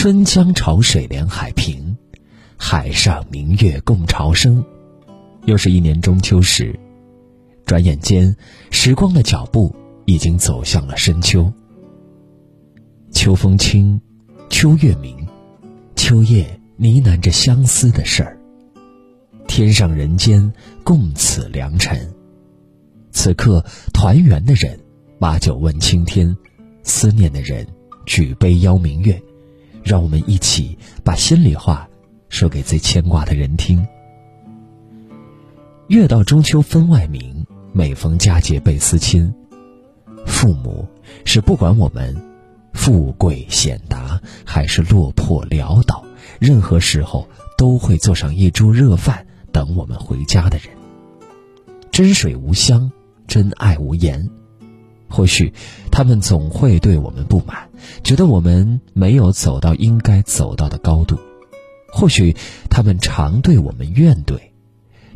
春江潮水连海平，海上明月共潮生。又是一年中秋时，转眼间，时光的脚步已经走向了深秋。秋风清，秋月明，秋夜呢喃着相思的事儿。天上人间共此良辰，此刻团圆的人把酒问青天，思念的人举杯邀明月。让我们一起把心里话说给最牵挂的人听。月到中秋分外明，每逢佳节倍思亲。父母是不管我们富贵显达还是落魄潦倒，任何时候都会做上一桌热饭等我们回家的人。真水无香，真爱无言。或许，他们总会对我们不满，觉得我们没有走到应该走到的高度；或许，他们常对我们怨怼，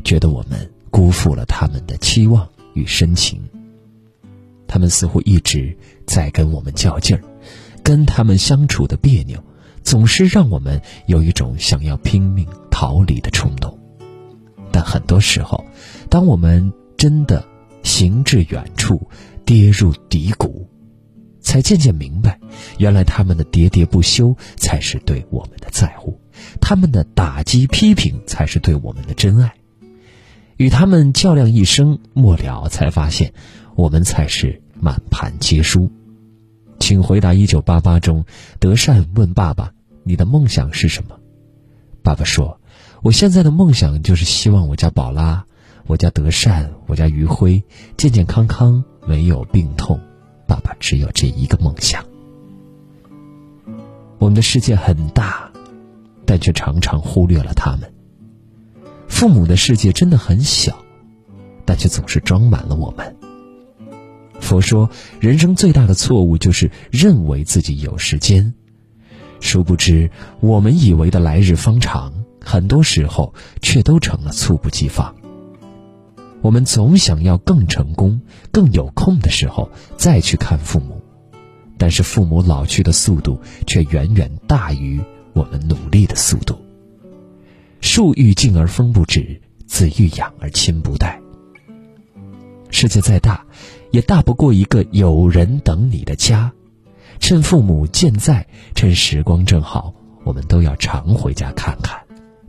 觉得我们辜负了他们的期望与深情。他们似乎一直在跟我们较劲儿，跟他们相处的别扭，总是让我们有一种想要拼命逃离的冲动。但很多时候，当我们真的行至远处，跌入低谷，才渐渐明白，原来他们的喋喋不休才是对我们的在乎，他们的打击批评才是对我们的真爱。与他们较量一生，末了才发现，我们才是满盘皆输。请回答一九八八中，德善问爸爸：“你的梦想是什么？”爸爸说：“我现在的梦想就是希望我家宝拉。”我家德善，我家余辉，健健康康，没有病痛。爸爸只有这一个梦想。我们的世界很大，但却常常忽略了他们。父母的世界真的很小，但却总是装满了我们。佛说，人生最大的错误就是认为自己有时间，殊不知，我们以为的来日方长，很多时候却都成了猝不及防。我们总想要更成功、更有空的时候再去看父母，但是父母老去的速度却远远大于我们努力的速度。树欲静而风不止，子欲养而亲不待。世界再大，也大不过一个有人等你的家。趁父母健在，趁时光正好，我们都要常回家看看。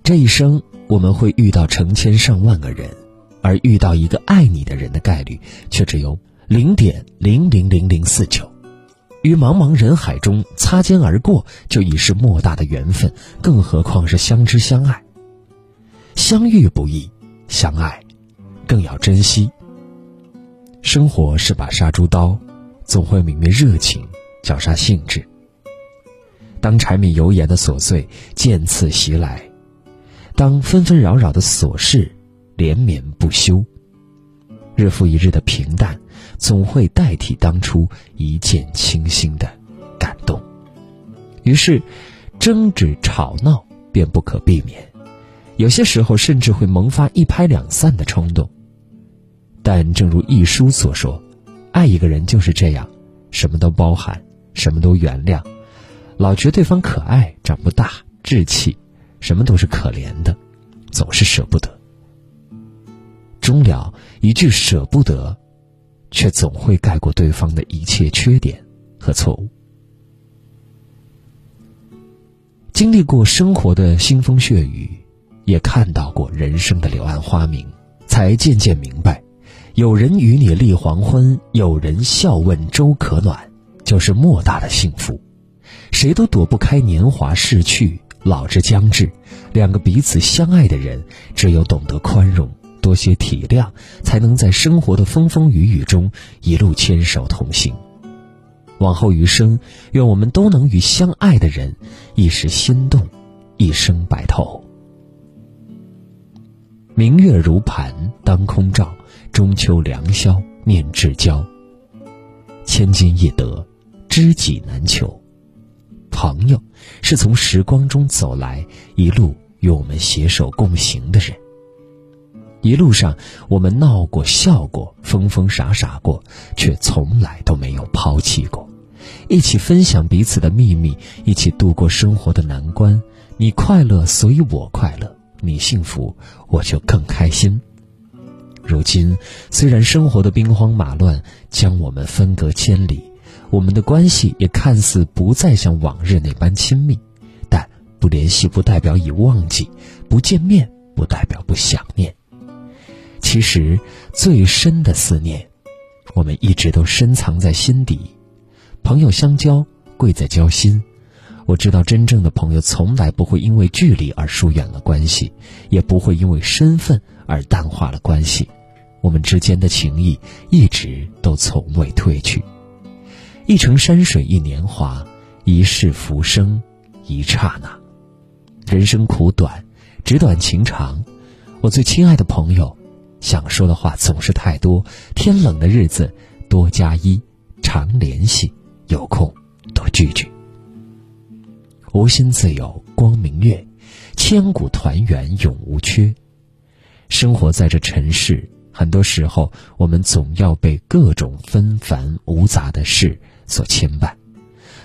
这一生，我们会遇到成千上万个人。而遇到一个爱你的人的概率却只有零点零零零零四九，与茫茫人海中擦肩而过就已是莫大的缘分，更何况是相知相爱。相遇不易，相爱更要珍惜。生活是把杀猪刀，总会泯灭热情，绞杀兴致。当柴米油盐的琐碎渐次袭来，当纷纷扰扰的琐事。连绵不休，日复一日的平淡，总会代替当初一见倾心的感动。于是，争执吵闹便不可避免，有些时候甚至会萌发一拍两散的冲动。但正如一书所说，爱一个人就是这样，什么都包含，什么都原谅，老觉对方可爱、长不大、稚气，什么都是可怜的，总是舍不得。终了，一句舍不得，却总会盖过对方的一切缺点和错误。经历过生活的腥风血雨，也看到过人生的柳暗花明，才渐渐明白：有人与你立黄昏，有人笑问粥可暖，就是莫大的幸福。谁都躲不开年华逝去，老之将至。两个彼此相爱的人，只有懂得宽容。多些体谅，才能在生活的风风雨雨中一路牵手同行。往后余生，愿我们都能与相爱的人一时心动，一生白头。明月如盘当空照，中秋良宵念至交。千金易得，知己难求。朋友是从时光中走来，一路与我们携手共行的人。一路上，我们闹过、笑过、疯疯傻傻过，却从来都没有抛弃过。一起分享彼此的秘密，一起度过生活的难关。你快乐，所以我快乐；你幸福，我就更开心。如今，虽然生活的兵荒马乱将我们分隔千里，我们的关系也看似不再像往日那般亲密，但不联系不代表已忘记，不见面不代表不想念。其实，最深的思念，我们一直都深藏在心底。朋友相交，贵在交心。我知道，真正的朋友从来不会因为距离而疏远了关系，也不会因为身份而淡化了关系。我们之间的情谊一直都从未褪去。一程山水一年华，一世浮生一刹那。人生苦短，纸短情长。我最亲爱的朋友，想说的话总是太多。天冷的日子，多加衣，常联系，有空多聚聚。无心自有光明月，千古团圆永无缺。生活在这尘世，很多时候我们总要被各种纷繁芜杂的事所牵绊，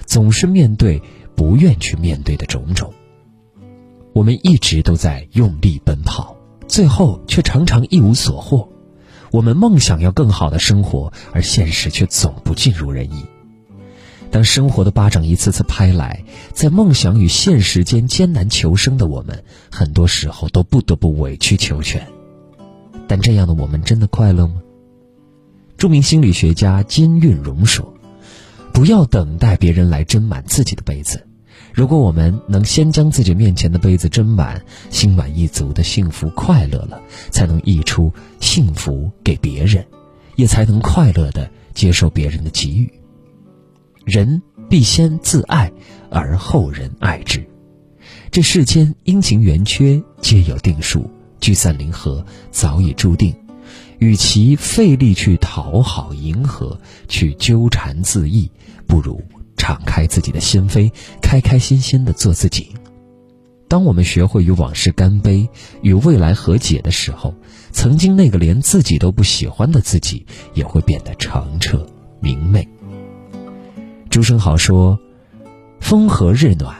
总是面对不愿去面对的种种。我们一直都在用力奔跑，最后却常常一无所获。我们梦想要更好的生活，而现实却总不尽如人意。当生活的巴掌一次次拍来，在梦想与现实间艰难求生的我们，很多时候都不得不委曲求全。但这样的我们真的快乐吗？著名心理学家金运荣说：“不要等待别人来斟满自己的杯子，如果我们能先将自己面前的杯子斟满，心满意足的幸福快乐了，才能溢出幸福给别人，也才能快乐的接受别人的给予。”人必先自爱，而后人爱之。这世间阴晴圆缺皆有定数，聚散离合早已注定。与其费力去讨好迎合，去纠缠自意，不如敞开自己的心扉，开开心心的做自己。当我们学会与往事干杯，与未来和解的时候，曾经那个连自己都不喜欢的自己，也会变得澄澈明媚。朱生豪说：“风和日暖，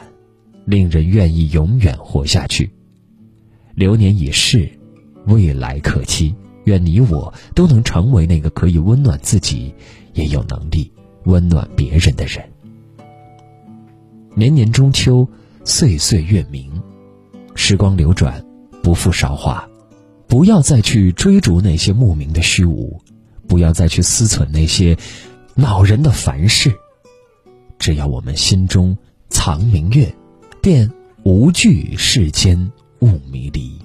令人愿意永远活下去。流年已逝，未来可期。愿你我都能成为那个可以温暖自己，也有能力温暖别人的人。年年中秋，岁岁月明，时光流转，不负韶华。不要再去追逐那些莫名的虚无，不要再去思忖那些恼人的烦事。”只要我们心中藏明月，便无惧世间雾迷离。